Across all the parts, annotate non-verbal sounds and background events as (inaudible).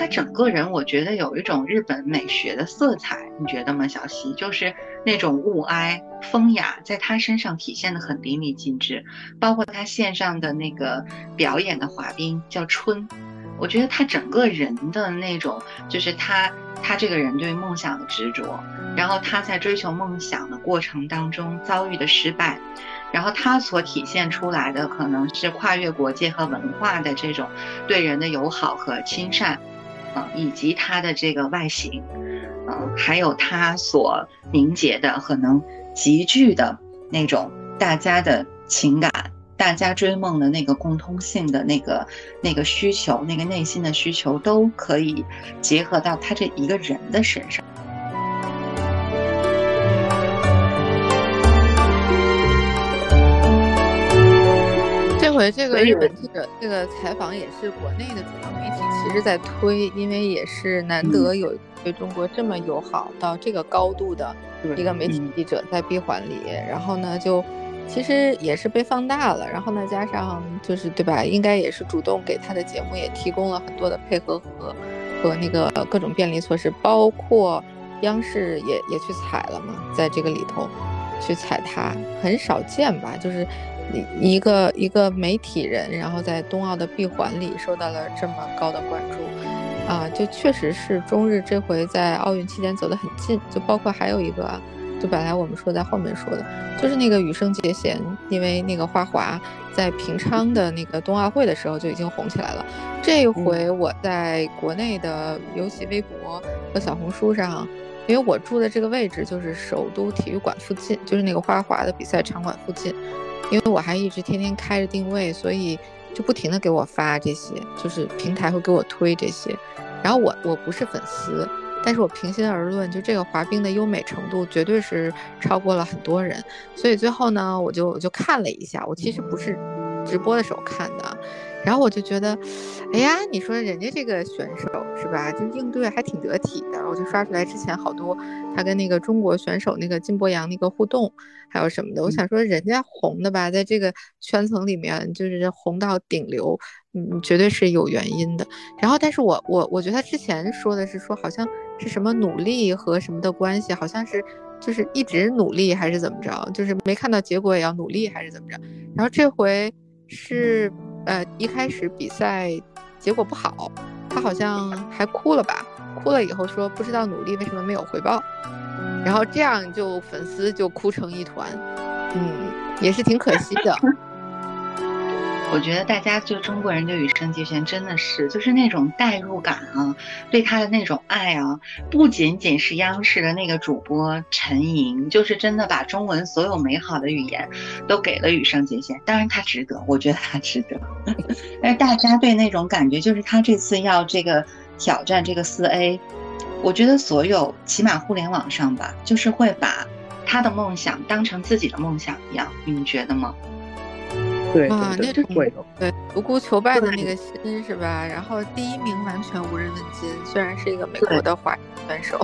他整个人，我觉得有一种日本美学的色彩，你觉得吗，小溪？就是那种物哀风雅，在他身上体现的很淋漓尽致。包括他线上的那个表演的滑冰叫春，我觉得他整个人的那种，就是他他这个人对梦想的执着，然后他在追求梦想的过程当中遭遇的失败。然后他所体现出来的可能是跨越国界和文化的这种对人的友好和亲善，啊，以及他的这个外形，啊，还有他所凝结的可能集聚的那种大家的情感，大家追梦的那个共通性的那个那个需求，那个内心的需求都可以结合到他这一个人的身上。这个日本记者这个采访也是国内的主流媒体其实在推，因为也是难得有对中国这么友好到这个高度的一个媒体记者在闭环里，然后呢就其实也是被放大了，然后呢加上就是对吧，应该也是主动给他的节目也提供了很多的配合和和那个各种便利措施，包括央视也也去采了嘛，在这个里头去采他，很少见吧，就是。一个一个媒体人，然后在冬奥的闭环里受到了这么高的关注，啊，就确实是中日这回在奥运期间走得很近，就包括还有一个，就本来我们说在后面说的，就是那个羽生结弦，因为那个花滑在平昌的那个冬奥会的时候就已经红起来了，这回我在国内的尤其微博和小红书上，因为我住的这个位置就是首都体育馆附近，就是那个花滑的比赛场馆附近。因为我还一直天天开着定位，所以就不停的给我发这些，就是平台会给我推这些。然后我我不是粉丝，但是我平心而论，就这个滑冰的优美程度绝对是超过了很多人。所以最后呢，我就我就看了一下，我其实不是直播的时候看的。然后我就觉得，哎呀，你说人家这个选手是吧，就应对还挺得体的。我就刷出来之前好多他跟那个中国选手那个金博洋那个互动，还有什么的。我想说人家红的吧，在这个圈层里面就是红到顶流，嗯，绝对是有原因的。然后，但是我我我觉得他之前说的是说好像是什么努力和什么的关系，好像是就是一直努力还是怎么着，就是没看到结果也要努力还是怎么着。然后这回是。呃，一开始比赛结果不好，他好像还哭了吧？哭了以后说不知道努力为什么没有回报，然后这样就粉丝就哭成一团，嗯，也是挺可惜的。我觉得大家就中国人对羽生结弦真的是就是那种代入感啊，对他的那种爱啊，不仅仅是央视的那个主播陈莹，就是真的把中文所有美好的语言都给了羽生结弦。当然他值得，我觉得他值得。(laughs) 但是大家对那种感觉，就是他这次要这个挑战这个四 A，我觉得所有起码互联网上吧，就是会把他的梦想当成自己的梦想一样，你们觉得吗？对啊，那种对独孤求败的那个心是吧？然后第一名完全无人问津，虽然是一个美国的华选手，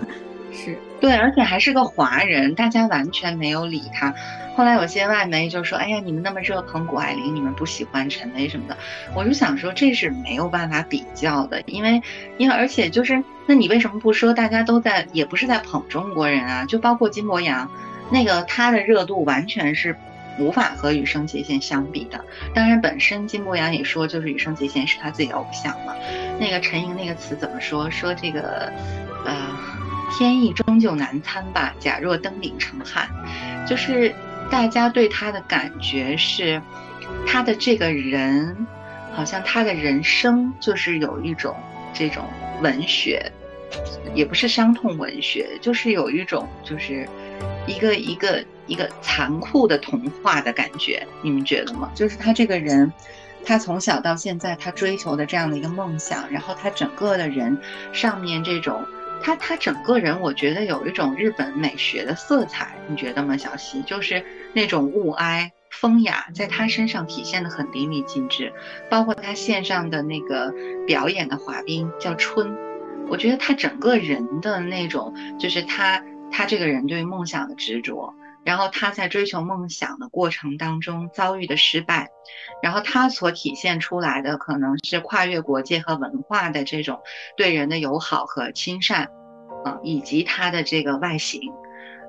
(laughs) 是对，而且还是个华人，大家完全没有理他。后来有些外媒就说：“哎呀，你们那么热捧谷爱凌，你们不喜欢陈薇什么的。”我就想说，这是没有办法比较的，因为因为而且就是，那你为什么不说大家都在，也不是在捧中国人啊？就包括金博洋，那个他的热度完全是。无法和羽生结弦相比的。当然，本身金博洋也说，就是羽生结弦是他自己的偶像嘛。那个陈莹那个词怎么说？说这个，呃，天意终究难参吧。假若登顶成汉，就是大家对他的感觉是，他的这个人，好像他的人生就是有一种这种文学，也不是伤痛文学，就是有一种就是一个一个。一个残酷的童话的感觉，你们觉得吗？就是他这个人，他从小到现在他追求的这样的一个梦想，然后他整个的人上面这种，他他整个人，我觉得有一种日本美学的色彩，你觉得吗？小溪就是那种物哀风雅，在他身上体现的很淋漓尽致，包括他线上的那个表演的滑冰叫春，我觉得他整个人的那种，就是他他这个人对梦想的执着。然后他在追求梦想的过程当中遭遇的失败，然后他所体现出来的可能是跨越国界和文化的这种对人的友好和亲善，嗯，以及他的这个外形，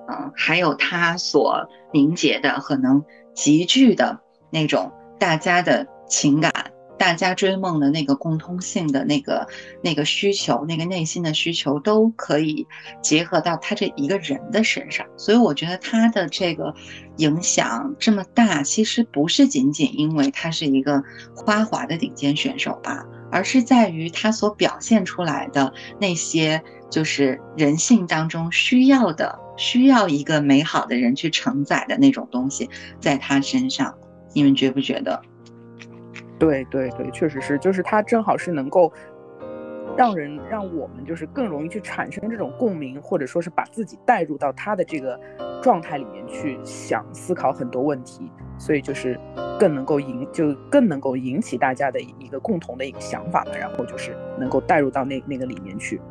嗯，还有他所凝结的可能极具的那种大家的情感。大家追梦的那个共通性的那个那个需求，那个内心的需求，都可以结合到他这一个人的身上。所以我觉得他的这个影响这么大，其实不是仅仅因为他是一个花滑的顶尖选手吧，而是在于他所表现出来的那些就是人性当中需要的、需要一个美好的人去承载的那种东西，在他身上，你们觉不觉得？对对对，确实是，就是他正好是能够让人让我们就是更容易去产生这种共鸣，或者说是把自己带入到他的这个状态里面去想思考很多问题，所以就是更能够引就更能够引起大家的一个共同的一个想法吧，然后就是能够带入到那那个里面去。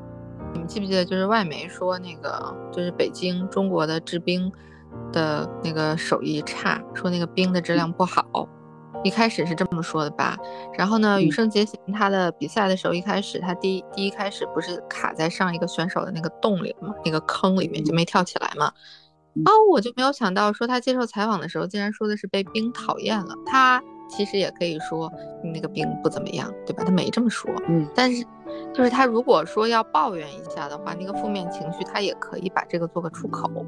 你们记不记得就是外媒说那个就是北京中国的制冰的那个手艺差，说那个冰的质量不好。一开始是这么说的吧，然后呢，羽生结弦他的比赛的时候，一开始他第一第一开始不是卡在上一个选手的那个洞里嘛，那个坑里面就没跳起来嘛。哦，我就没有想到说他接受采访的时候，竟然说的是被冰讨厌了。他其实也可以说那个冰不怎么样，对吧？他没这么说。嗯，但是就是他如果说要抱怨一下的话，那个负面情绪他也可以把这个做个出口，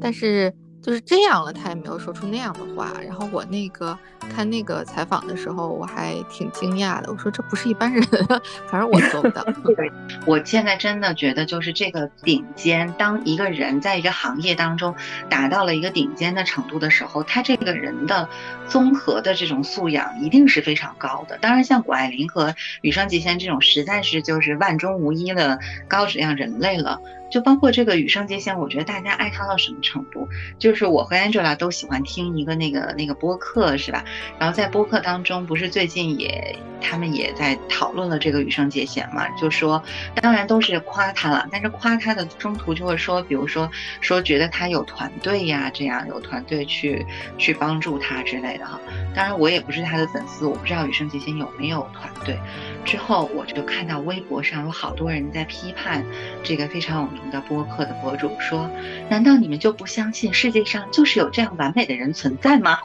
但是。就是这样了，他也没有说出那样的话。然后我那个看那个采访的时候，我还挺惊讶的。我说这不是一般人，(laughs) 反正我做不到。(laughs) 我现在真的觉得，就是这个顶尖，当一个人在一个行业当中达到了一个顶尖的程度的时候，他这个人的综合的这种素养一定是非常高的。当然，像谷爱凌和羽生结弦这种，实在是就是万中无一的高质量人类了。就包括这个羽生结弦，我觉得大家爱他到什么程度？就是我和 Angela 都喜欢听一个那个那个播客，是吧？然后在播客当中，不是最近也他们也在讨论了这个羽生结弦嘛？就说当然都是夸他了，但是夸他的中途就会说，比如说说觉得他有团队呀，这样有团队去去帮助他之类的哈。当然我也不是他的粉丝，我不知道羽生结弦有没有团队。之后我就看到微博上有好多人在批判这个非常有名的播客的博主，说：“难道你们就不相信世界上就是有这样完美的人存在吗？”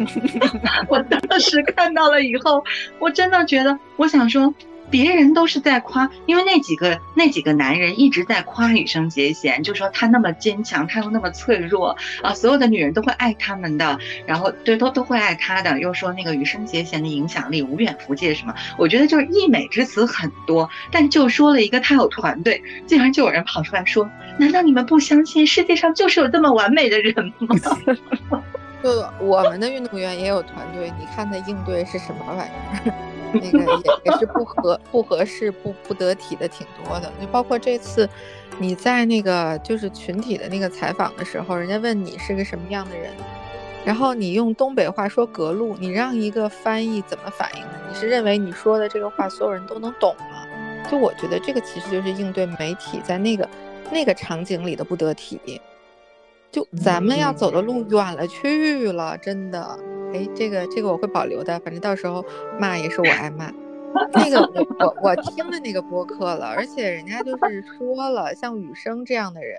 (laughs) 我当时看到了以后，我真的觉得，我想说。别人都是在夸，因为那几个那几个男人一直在夸羽生结弦，就说他那么坚强，他又那么脆弱啊，所有的女人都会爱他们的，然后对都都会爱他的，又说那个羽生结弦的影响力无远弗届什么，我觉得就是溢美之词很多，但就说了一个他有团队，竟然就有人跑出来说，难道你们不相信世界上就是有这么完美的人吗？(laughs) 就我们的运动员也有团队，你看他应对是什么玩意儿？那个也也是不合不合适不不得体的挺多的，就包括这次你在那个就是群体的那个采访的时候，人家问你是个什么样的人，然后你用东北话说隔路，你让一个翻译怎么反应呢？你是认为你说的这个话所有人都能懂吗？就我觉得这个其实就是应对媒体在那个那个场景里的不得体。就咱们要走的路远了去了，真的。哎，这个这个我会保留的，反正到时候骂也是我挨骂。那个 (laughs) 我我我听了那个播客了，而且人家就是说了，像雨生这样的人，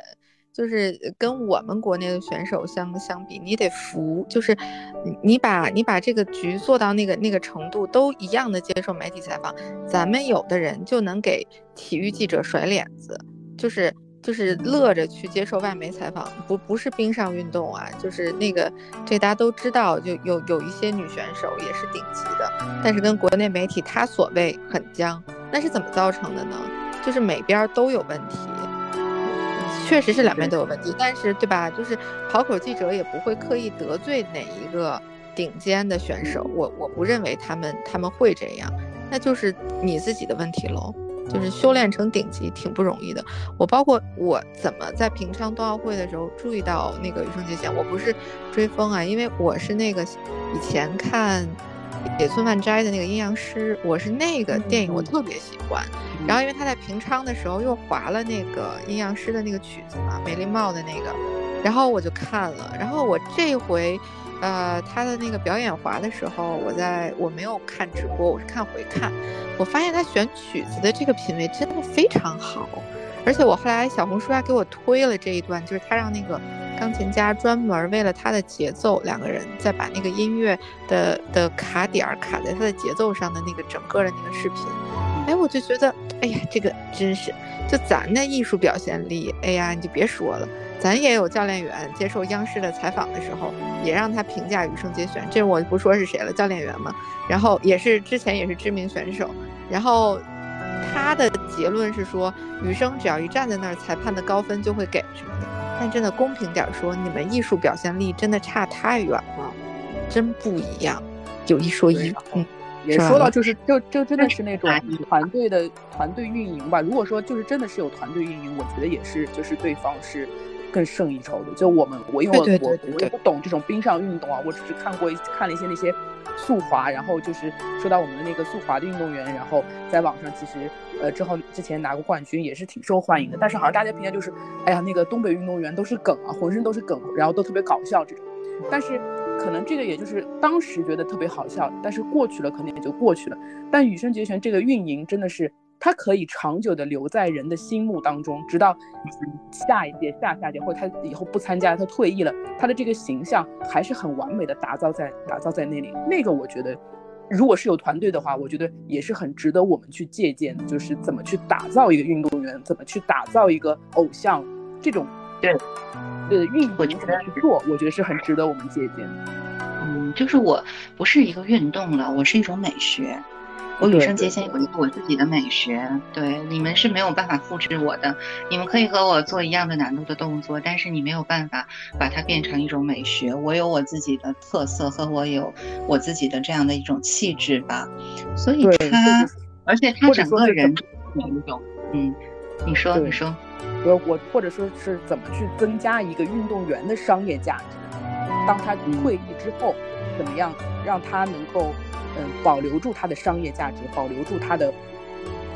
就是跟我们国内的选手相相比，你得服，就是你你把你把这个局做到那个那个程度，都一样的接受媒体采访，咱们有的人就能给体育记者甩脸子，就是。就是乐着去接受外媒采访，不不是冰上运动啊，就是那个这大家都知道，就有有一些女选手也是顶级的，但是跟国内媒体她所谓很僵，那是怎么造成的呢？就是每边都有问题，确实是两边都有问题，但是对吧？就是跑口记者也不会刻意得罪哪一个顶尖的选手，我我不认为他们他们会这样，那就是你自己的问题喽。就是修炼成顶级挺不容易的。我包括我怎么在平昌冬奥会的时候注意到那个羽生结弦，我不是追风啊，因为我是那个以前看野村万斋的那个阴阳师，我是那个电影我特别喜欢。然后因为他在平昌的时候又划了那个阴阳师的那个曲子嘛，美丽茂的那个，然后我就看了，然后我这回，呃，他的那个表演滑的时候，我在我没有看直播，我是看回看，我发现他选曲子的这个品味真的非常好，而且我后来小红书还给我推了这一段，就是他让那个钢琴家专门为了他的节奏，两个人再把那个音乐的的卡点卡在他的节奏上的那个整个的那个视频，哎，我就觉得，哎呀，这个真是，就咱的艺术表现力，哎呀，你就别说了。咱也有教练员接受央视的采访的时候，也让他评价羽生结弦，这我不说是谁了，教练员嘛。然后也是之前也是知名选手，然后他的结论是说，羽生只要一站在那儿，裁判的高分就会给什么的。但真的公平点说，你们艺术表现力真的差太远了，真不一样。有一说一，嗯，也说到就是就就真的是那种团队的团队运营吧。如果说就是真的是有团队运营，我觉得也是就是对方是。更胜一筹的，就我们，我因为我我我也不懂这种冰上运动啊，我只是看过看了一些那些速滑，然后就是说到我们的那个速滑的运动员，然后在网上其实呃之后之前拿过冠军，也是挺受欢迎的。但是好像大家评价就是，哎呀那个东北运动员都是梗啊，浑身都是梗，然后都特别搞笑这种。但是可能这个也就是当时觉得特别好笑，但是过去了可能也就过去了。但羽生结弦这个运营真的是。他可以长久的留在人的心目当中，直到下一届、下下届，或者他以后不参加，他退役了，他的这个形象还是很完美的打造在打造在那里。那个我觉得，如果是有团队的话，我觉得也是很值得我们去借鉴，就是怎么去打造一个运动员，怎么去打造一个偶像，这种对对运营怎么去做，我觉得是很值得我们借鉴的。嗯，就是我不是一个运动了，我是一种美学。我羽生结弦有一个我自己的美学，对你们是没有办法复制我的。你们可以和我做一样的难度的动作，但是你没有办法把它变成一种美学。我有我自己的特色和我有我自己的这样的一种气质吧。所以他，而且他整个人有一种，嗯，你说你说，我我或者说是怎么去增加一个运动员的商业价值？当他退役之后，怎么样让他能够？嗯，保留住他的商业价值，保留住他的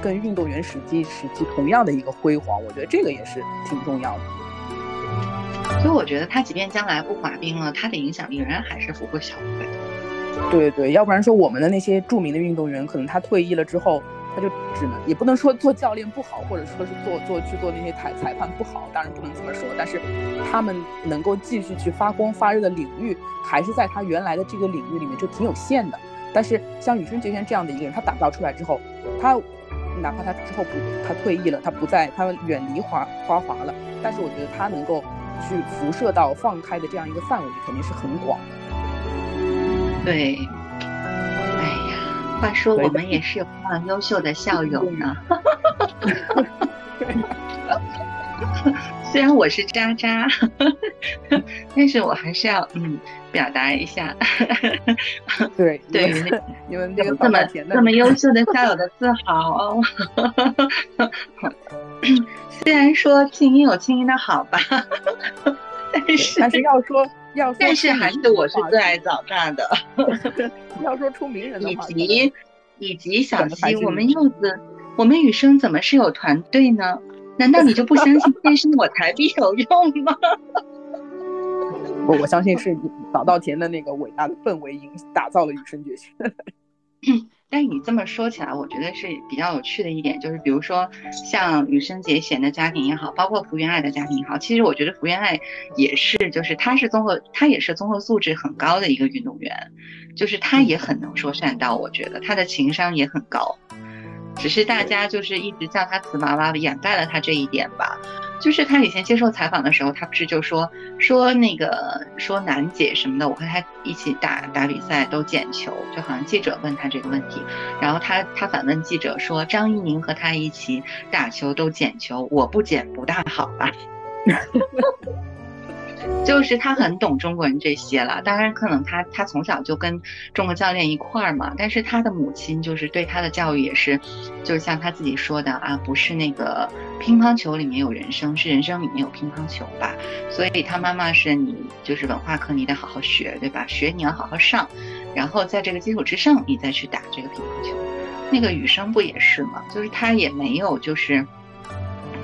跟运动员时期时期同样的一个辉煌，我觉得这个也是挺重要的。所以我觉得他即便将来不滑冰了，他的影响力仍然还是不会小的。对对，要不然说我们的那些著名的运动员，可能他退役了之后，他就只能也不能说做教练不好，或者说是做做去做那些裁裁判不好，当然不能这么说。但是他们能够继续去发光发热的领域，还是在他原来的这个领域里面就挺有限的。但是像羽生结弦这样的一个人，他打造出来之后，他哪怕他之后不他退役了，他不在他远离花花滑了，但是我觉得他能够去辐射到放开的这样一个范围，肯定是很广的。对，话说我们也是有非常优秀的校友呢。(laughs) 虽然我是渣渣，(laughs) 但是我还是要嗯表达一下，(laughs) 对对你们这个这么这么优秀的校友的自豪哦。(coughs) 虽然说静音有静音的好吧，但是但是要说要但是还是我是最爱早 (laughs) 大的。要说出名人的话，以及以及小溪，我们柚子，我们雨生怎么是有团队呢？难道你就不相信天生我材必有用吗？我我相信是早稻田的那个伟大的氛围影打造了雨生结弦。(laughs) 但是你这么说起来，我觉得是比较有趣的一点，就是比如说像羽生结弦的家庭也好，包括福原爱的家庭也好，其实我觉得福原爱也是，就是她是综合，她也是综合素质很高的一个运动员，就是她也很能说善道，我觉得她的情商也很高。只是大家就是一直叫他瓷娃娃，掩盖了他这一点吧。就是他以前接受采访的时候，他不是就说说那个说楠姐什么的，我和他一起打打比赛都捡球，就好像记者问他这个问题，然后他他反问记者说张怡宁和他一起打球都捡球，我不捡不大好吧？(laughs) 就是他很懂中国人这些了，当然可能他他从小就跟中国教练一块儿嘛，但是他的母亲就是对他的教育也是，就像他自己说的啊，不是那个乒乓球里面有人生，是人生里面有乒乓球吧，所以他妈妈是你就是文化课你得好好学，对吧？学你要好好上，然后在这个基础之上你再去打这个乒乓球。那个羽生不也是吗？就是他也没有就是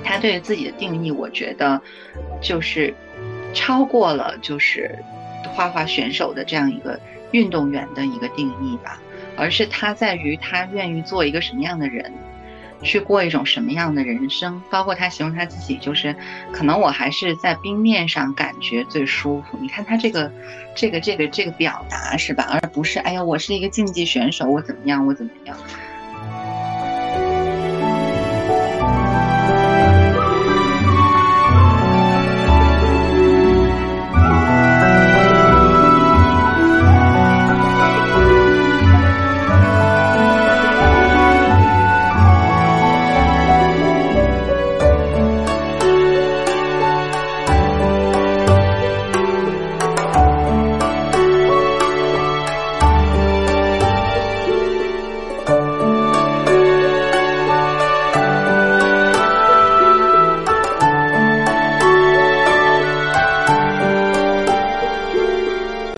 他对于自己的定义，我觉得就是。超过了就是花滑选手的这样一个运动员的一个定义吧，而是他在于他愿意做一个什么样的人。去过一种什么样的人生？包括他形容他自己，就是可能我还是在冰面上感觉最舒服。你看他这个，这个，这个，这个表达是吧？而不是哎呀，我是一个竞技选手，我怎么样，我怎么样？